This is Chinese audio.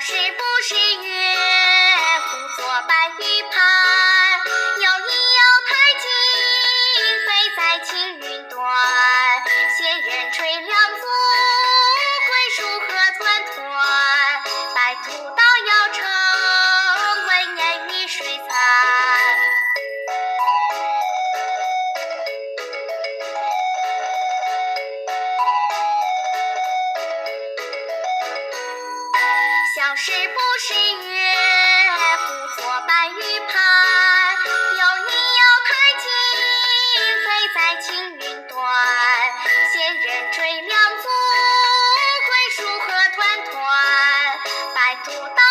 是不是月空作白玉盘？是不是月不做白玉盘？又疑瑶台镜，飞在青云端。仙人垂两足，桂树何团团？白兔捣